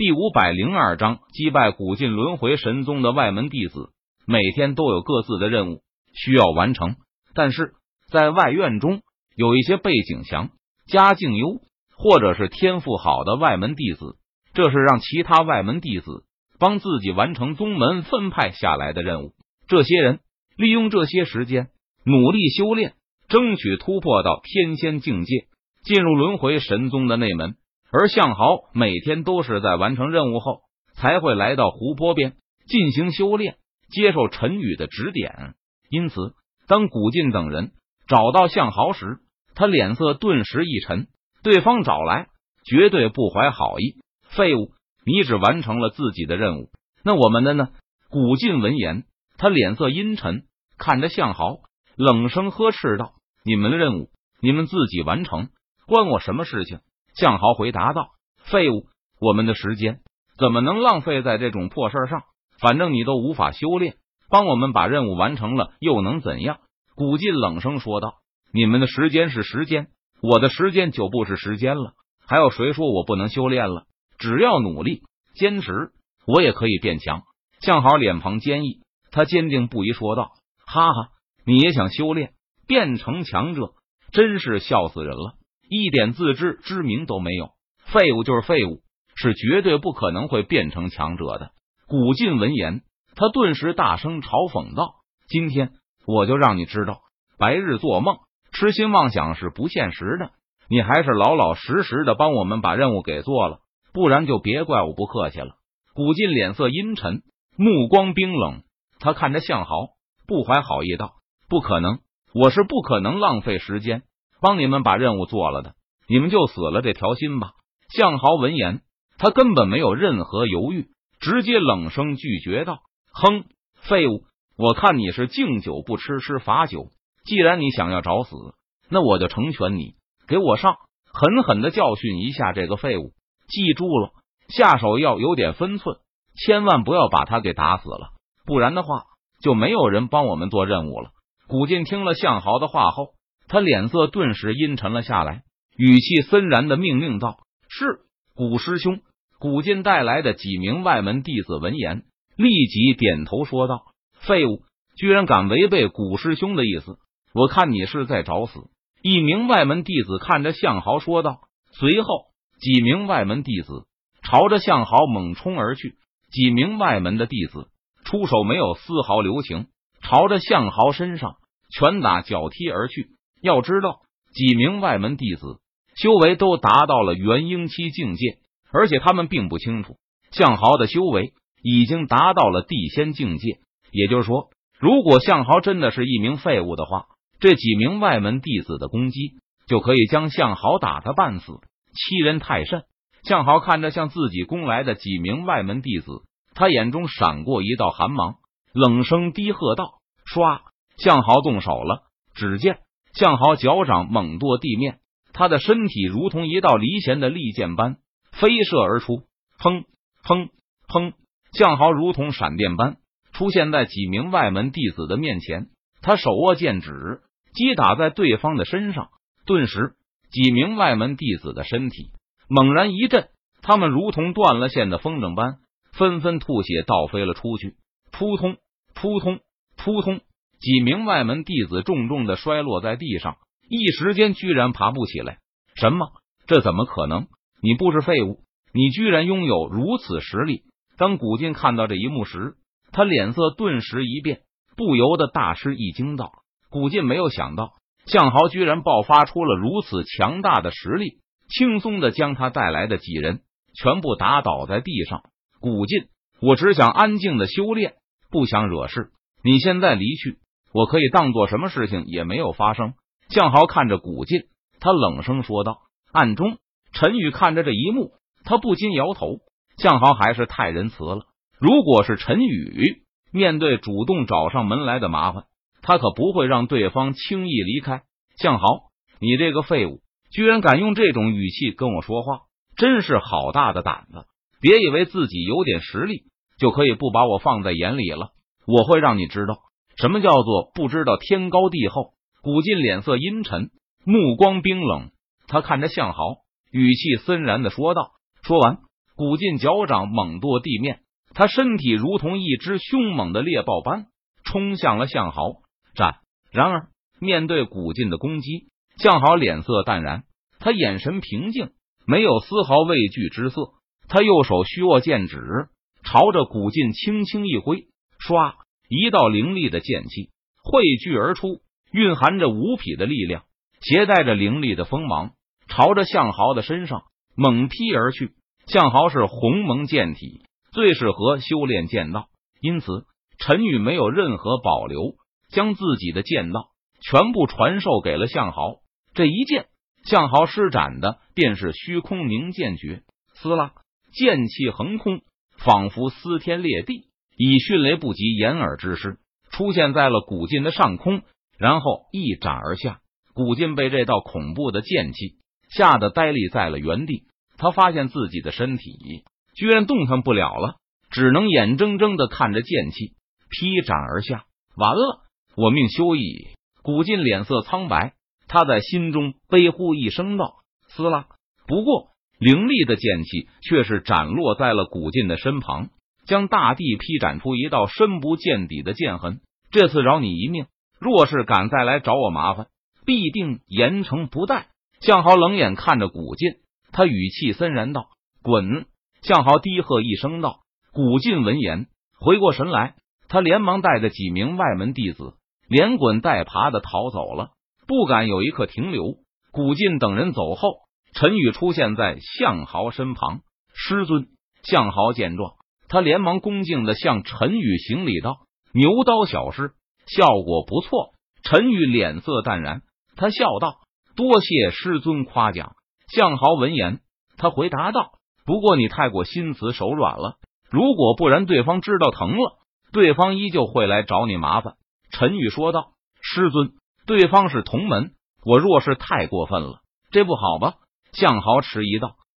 第五百零二章击败古晋轮回神宗的外门弟子，每天都有各自的任务需要完成。但是在外院中，有一些背景强、家境优或者是天赋好的外门弟子，这是让其他外门弟子帮自己完成宗门分派下来的任务。这些人利用这些时间努力修炼，争取突破到天仙境界，进入轮回神宗的内门。而向豪每天都是在完成任务后，才会来到湖泊边进行修炼，接受陈宇的指点。因此，当古晋等人找到向豪时，他脸色顿时一沉。对方找来，绝对不怀好意。废物，你只完成了自己的任务，那我们的呢？古晋闻言，他脸色阴沉，看着向豪，冷声呵斥道：“你们的任务，你们自己完成，关我什么事情？”向豪回答道：“废物，我们的时间怎么能浪费在这种破事上？反正你都无法修炼，帮我们把任务完成了又能怎样？”古晋冷声说道：“你们的时间是时间，我的时间就不是时间了。还有谁说我不能修炼了？只要努力坚持，我也可以变强。”向豪脸庞坚毅，他坚定不移说道：“哈哈，你也想修炼变成强者？真是笑死人了！”一点自知之明都没有，废物就是废物，是绝对不可能会变成强者的。古晋闻言，他顿时大声嘲讽道：“今天我就让你知道，白日做梦、痴心妄想是不现实的。你还是老老实实的帮我们把任务给做了，不然就别怪我不客气了。”古晋脸色阴沉，目光冰冷，他看着向豪，不怀好意道：“不可能，我是不可能浪费时间。”帮你们把任务做了的，你们就死了这条心吧。向豪闻言，他根本没有任何犹豫，直接冷声拒绝道：“哼，废物！我看你是敬酒不吃吃罚酒。既然你想要找死，那我就成全你。给我上，狠狠的教训一下这个废物！记住了，下手要有点分寸，千万不要把他给打死了，不然的话，就没有人帮我们做任务了。”古晋听了向豪的话后。他脸色顿时阴沉了下来，语气森然的命令道：“是古师兄。”古晋带来的几名外门弟子闻言，立即点头说道：“废物，居然敢违背古师兄的意思，我看你是在找死！”一名外门弟子看着向豪说道。随后，几名外门弟子朝着向豪猛冲而去。几名外门的弟子出手没有丝毫留情，朝着向豪身上拳打脚踢而去。要知道，几名外门弟子修为都达到了元婴期境界，而且他们并不清楚向豪的修为已经达到了地仙境界。也就是说，如果向豪真的是一名废物的话，这几名外门弟子的攻击就可以将向豪打得半死，欺人太甚。向豪看着向自己攻来的几名外门弟子，他眼中闪过一道寒芒，冷声低喝道：“唰！”向豪动手了，只见。向豪脚掌猛跺地面，他的身体如同一道离弦的利箭般飞射而出，砰砰砰！向豪如同闪电般出现在几名外门弟子的面前，他手握剑指击打在对方的身上，顿时几名外门弟子的身体猛然一震，他们如同断了线的风筝般纷纷吐血倒飞了出去，扑通扑通扑通。几名外门弟子重重的摔落在地上，一时间居然爬不起来。什么？这怎么可能？你不是废物？你居然拥有如此实力！当古晋看到这一幕时，他脸色顿时一变，不由得大吃一惊，道：“古晋没有想到，向豪居然爆发出了如此强大的实力，轻松的将他带来的几人全部打倒在地上。古晋，我只想安静的修炼，不想惹事。你现在离去。”我可以当做什么事情也没有发生。向豪看着古晋，他冷声说道。暗中，陈宇看着这一幕，他不禁摇头。向豪还是太仁慈了。如果是陈宇面对主动找上门来的麻烦，他可不会让对方轻易离开。向豪，你这个废物，居然敢用这种语气跟我说话，真是好大的胆子！别以为自己有点实力就可以不把我放在眼里了。我会让你知道。什么叫做不知道天高地厚？古晋脸色阴沉，目光冰冷。他看着向豪，语气森然的说道。说完，古晋脚掌猛跺地面，他身体如同一只凶猛的猎豹般冲向了向豪。战！然而面对古晋的攻击，向豪脸色淡然，他眼神平静，没有丝毫畏惧之色。他右手虚握剑指，朝着古晋轻轻一挥，唰，一道凌厉的剑气汇聚而出，蕴含着无匹的力量，携带着凌厉的锋芒，朝着向豪的身上猛劈而去。向豪是鸿蒙剑体，最适合修炼剑道，因此陈宇没有任何保留，将自己的剑道全部传授给了向豪。这一剑，向豪施展的便是虚空凝剑诀。撕拉，剑气横空，仿佛撕天裂地，以迅雷不及掩耳之势出现在了古晋的上空，然后一斩而下。古晋被这道恐怖的剑气吓得呆立在了原地。他发现自己的身体居然动弹不了了，只能眼睁睁的看着剑气劈斩而下。完了，我命休矣！古晋脸色苍白，他在心中悲呼一声道：“撕拉！”不过凌厉的剑气却是斩落在了古晋的身旁，将大地劈斩出一道深不见底的剑痕。这次饶你一命，若是敢再来找我麻烦，必定严惩不贷。向豪冷眼看着古晋。他语气森然道：“滚！”向豪低喝一声道：“古晋闻言回过神来，他连忙带着几名外门弟子连滚带爬的逃走了，不敢有一刻停留。古晋等人走后，陈宇出现在向豪身旁。师尊，向豪见状，他连忙恭敬的向陈宇行礼道：“牛刀小师，效果不错。”陈宇脸色淡然，他笑道：“多谢师尊夸奖。”向豪闻言，他回答道：“不过你太过心慈手软了。如果不然，对方知道疼了，对方依旧会来找你麻烦。”陈宇说道：“师尊，对方是同门，我若是太过分了，这不好吧？”向豪迟疑道：“